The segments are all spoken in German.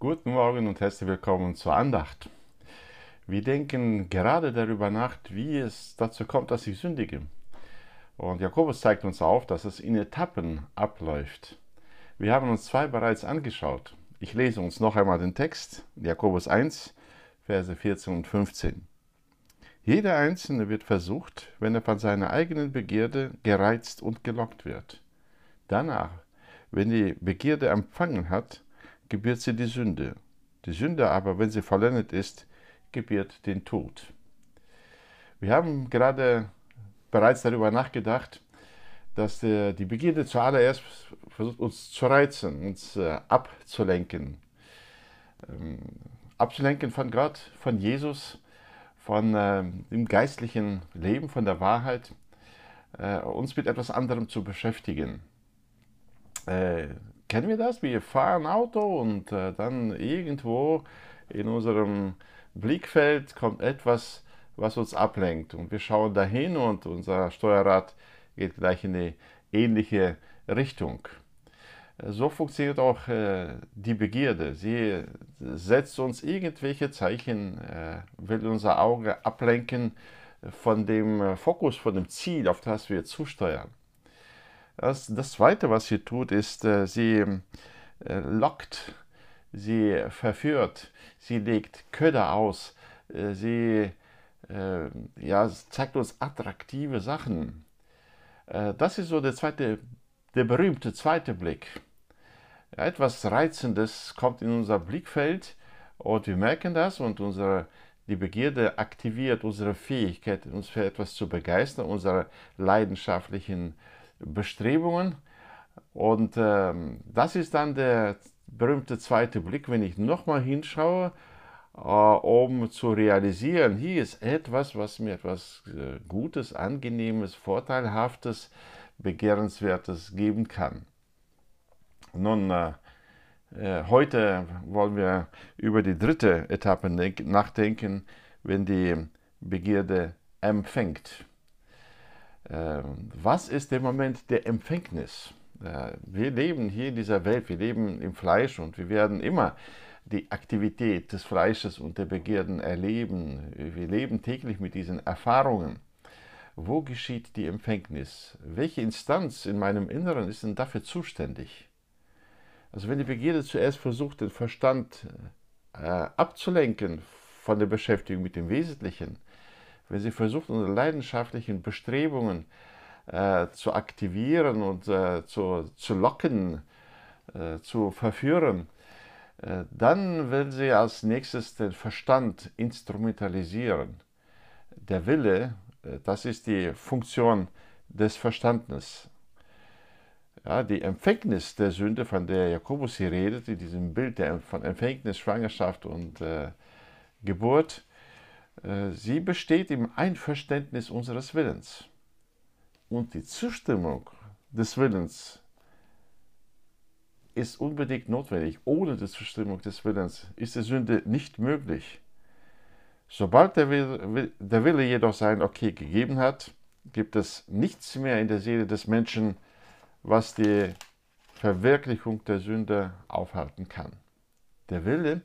Guten Morgen und herzlich willkommen zur Andacht. Wir denken gerade darüber nach, wie es dazu kommt, dass ich sündige. Und Jakobus zeigt uns auf, dass es in Etappen abläuft. Wir haben uns zwei bereits angeschaut. Ich lese uns noch einmal den Text, Jakobus 1, Verse 14 und 15. Jeder Einzelne wird versucht, wenn er von seiner eigenen Begierde gereizt und gelockt wird. Danach, wenn die Begierde empfangen hat, gebiert sie die Sünde. Die Sünde aber, wenn sie vollendet ist, gebiert den Tod. Wir haben gerade bereits darüber nachgedacht, dass die Begierde zuallererst versucht, uns zu reizen, uns äh, abzulenken. Ähm, abzulenken von Gott, von Jesus, von äh, dem geistlichen Leben, von der Wahrheit, äh, uns mit etwas anderem zu beschäftigen. Kennen wir das? Wir fahren Auto und äh, dann irgendwo in unserem Blickfeld kommt etwas, was uns ablenkt. Und wir schauen dahin und unser Steuerrad geht gleich in eine ähnliche Richtung. So funktioniert auch äh, die Begierde. Sie setzt uns irgendwelche Zeichen, äh, will unser Auge ablenken von dem äh, Fokus, von dem Ziel, auf das wir zusteuern. Das, das Zweite, was sie tut, ist, äh, sie äh, lockt, sie verführt, sie legt Köder aus, äh, sie ja, zeigt uns attraktive Sachen. Das ist so der zweite, der berühmte zweite Blick. Etwas Reizendes kommt in unser Blickfeld und wir merken das und unsere, die Begierde aktiviert unsere Fähigkeit, uns für etwas zu begeistern, unsere leidenschaftlichen Bestrebungen. Und ähm, das ist dann der berühmte zweite Blick, wenn ich nochmal hinschaue, äh, um zu realisieren, hier ist etwas, was mir etwas äh, Gutes, Angenehmes, Vorteilhaftes, Begehrenswertes geben kann. Nun, äh, äh heute wollen wir über die dritte Etappe nachdenken, wenn die Begierde empfängt. Ähm, was ist der Moment der Empfängnis? Äh, wir leben hier in dieser Welt, wir leben im Fleisch und wir werden immer die Aktivität des Fleisches und der Begierden erleben. Wir leben täglich mit diesen Erfahrungen. Wo geschieht die Empfängnis? Welche Instanz in meinem Inneren ist denn dafür zuständig? Also wenn die Begierde zuerst versucht, den Verstand äh, abzulenken von der Beschäftigung mit dem Wesentlichen, wenn sie versucht, unsere leidenschaftlichen Bestrebungen äh, zu aktivieren und äh, zu, zu locken, äh, zu verführen, äh, dann will sie als nächstes den Verstand instrumentalisieren. Der Wille, äh, das ist die Funktion des Verstandes. Ja, die Empfängnis der Sünde, von der Jakobus hier redet, in diesem Bild der, von Empfängnis, Schwangerschaft und äh, Geburt, sie besteht im Einverständnis unseres Willens. Und die Zustimmung des Willens ist unbedingt notwendig. Ohne die Zustimmung des Willens ist die Sünde nicht möglich. Sobald der Wille, der Wille jedoch sein Okay gegeben hat, gibt es nichts mehr in der Seele des Menschen, was die Verwirklichung der Sünde aufhalten kann. Der Wille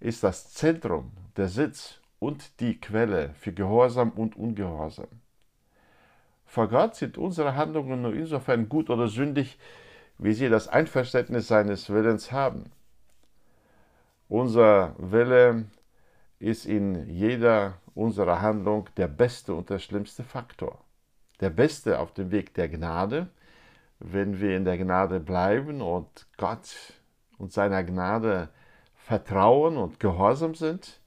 ist das Zentrum, der Sitz und die Quelle für Gehorsam und Ungehorsam. Vor Gott sind unsere Handlungen nur insofern gut oder sündig, wie sie das Einverständnis seines Willens haben. Unser Wille ist in jeder unserer Handlung der beste und der schlimmste Faktor. Der beste auf dem Weg der Gnade, wenn wir in der Gnade bleiben und Gott und seiner Gnade vertrauen und gehorsam sind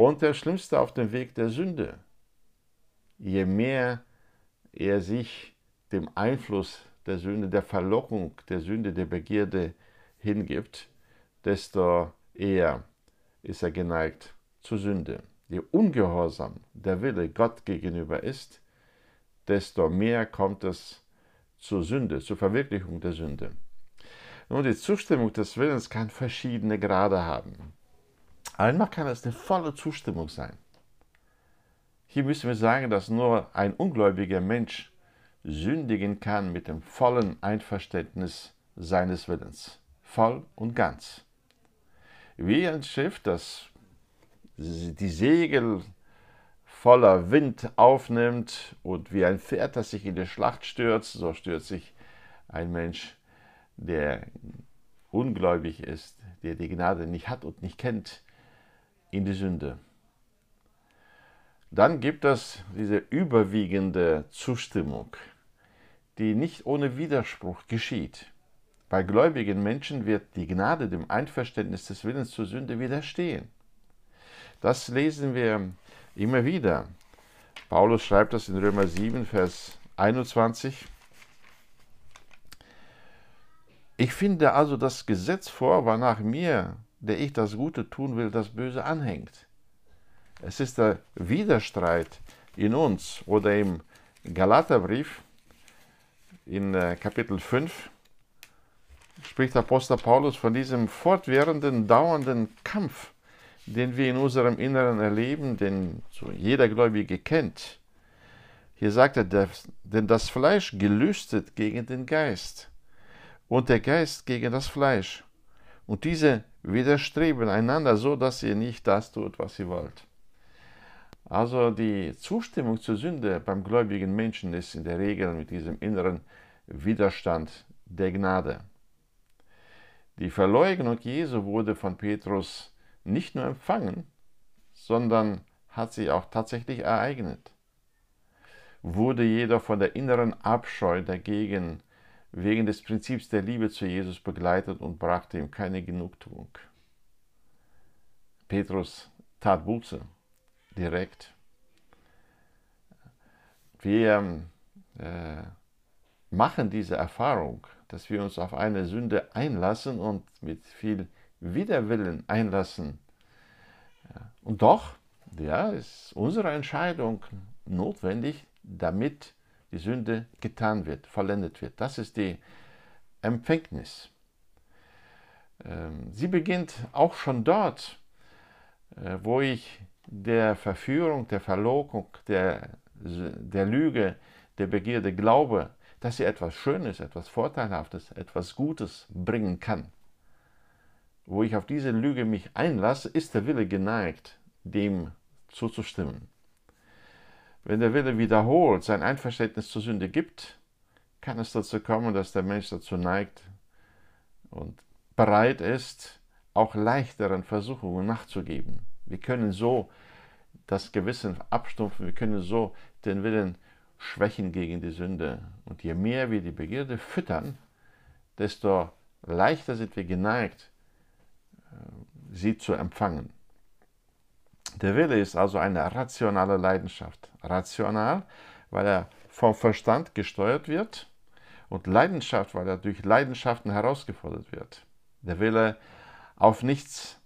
und der Schlimmste auf dem Weg der Sünde. Je mehr er sich dem Einfluss der Sünde, der Verlockung der Sünde, der Begierde hingibt, desto eher ist er geneigt zur Sünde. Je ungehorsam der Wille Gott gegenüber ist, desto mehr kommt es zur Sünde, zur Verwirklichung der Sünde. Nun, die Zustimmung des Willens kann verschiedene Grade haben. Einmal kann es eine volle Zustimmung sein. Hier müssen wir sagen, dass nur ein ungläubiger Mensch sündigen kann mit dem vollen Einverständnis seines Willens. Voll und ganz. wie ein Schiff, das die Segel voller Wind aufnimmt und wie ein Pferd, das sich in die Schlacht stürzt, so stürzt sich ein Mensch, der ungläubig ist, der die Gnade nicht hat und nicht kennt, in die Sünde. Dann gibt es diese überwiegende Zustimmung, die nicht ohne Widerspruch geschieht. Bei gläubigen Menschen wird die Gnade dem Einverständnis des Willens zur Sünde widerstehen. Das lesen wir immer wieder. Paulus schreibt das in Römer 7, Vers 21. Ich finde also das Gesetz vor, wonach mir, der ich das Gute tun will, das Böse anhängt. Es ist der Widerstreit in uns oder im Galaterbrief in äh, Kapitel 5 spricht Apostel Paulus von diesem fortwährenden, dauernden Kampf, den wir in unserem Inneren erleben, den so jeder Gläubige kennt. Hier sagt er, denn das Fleisch gelüstet gegen den Geist und der Geist gegen das Fleisch. Und diese widerstreben einander so, dass ihr nicht das tut, was ihr wollt. Also die Zustimmung zur Sünde beim gläubigen Menschen ist in der Regel mit diesem inneren Widerstand der Gnade. Die Verleugnung Jesu wurde von Petrus nicht nur empfangen, sondern hat sich auch tatsächlich ereignet. Wurde jeder von der inneren Abscheu dagegen wegen des Prinzips der Liebe zu Jesus begleitet und brachte ihm keine Genugtuung. Petrus tat Buße direkt. Wir äh, machen diese Erfahrung, dass wir uns auf eine Sünde einlassen und mit viel Widerwillen einlassen. Und doch, ja, ist unsere Entscheidung notwendig, damit die Sünde getan wird, vollendet wird. Das ist die Empfängnis. Ähm, sie beginnt auch schon dort, äh, wo ich der Verführung, der Verlockung, der, der Lüge, der Begierde glaube, dass sie etwas Schönes, etwas Vorteilhaftes, etwas Gutes bringen kann. Wo ich auf diese Lüge mich einlasse, ist der Wille geneigt, dem zuzustimmen. Wenn der Wille wiederholt sein Einverständnis zur Sünde gibt, kann es dazu kommen, dass der Mensch dazu neigt und bereit ist, auch leichteren Versuchungen nachzugeben. Wir können so das Gewissen abstumpfen, wir können so den Willen schwächen gegen die Sünde. Und je mehr wir die Begierde füttern, desto leichter sind wir geneigt, äh, sie zu empfangen. Der Wille ist also eine rationale Leidenschaft. Rational, weil er vom Verstand gesteuert wird und Leidenschaft, weil er durch Leidenschaften herausgefordert wird. Der Wille auf nichts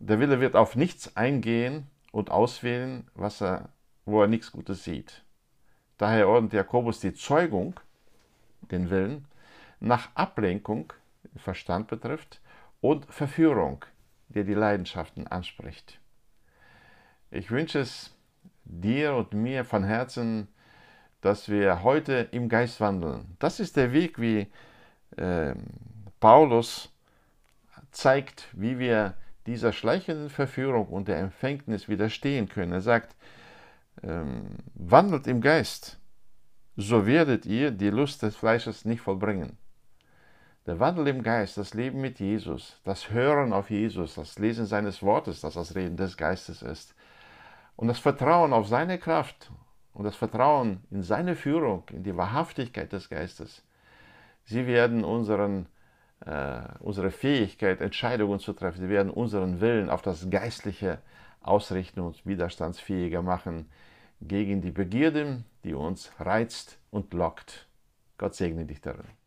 der Wille wird auf nichts eingehen und auswählen, was er, wo er nichts Gutes sieht. Daher ordnet Jakobus die Zeugung, den Willen, nach Ablenkung, Verstand betrifft, und Verführung, der die Leidenschaften anspricht. Ich wünsche es dir und mir von Herzen, dass wir heute im Geist wandeln. Das ist der Weg, wie äh, Paulus zeigt, wie wir dieser schleichenden Verführung und der Empfängnis widerstehen können. Er sagt, ähm, wandelt im Geist, so werdet ihr die Lust des Fleisches nicht vollbringen. Der Wandel im Geist, das Leben mit Jesus, das Hören auf Jesus, das Lesen seines Wortes, das das Reden des Geistes ist, und das Vertrauen auf seine Kraft und das Vertrauen in seine Führung, in die Wahrhaftigkeit des Geistes, sie werden unseren äh, unsere Fähigkeit, Entscheidungen zu treffen. Sie werden unseren Willen auf das Geistliche ausrichten und widerstandsfähiger machen gegen die Begierde, die uns reizt und lockt. Gott segne dich darin.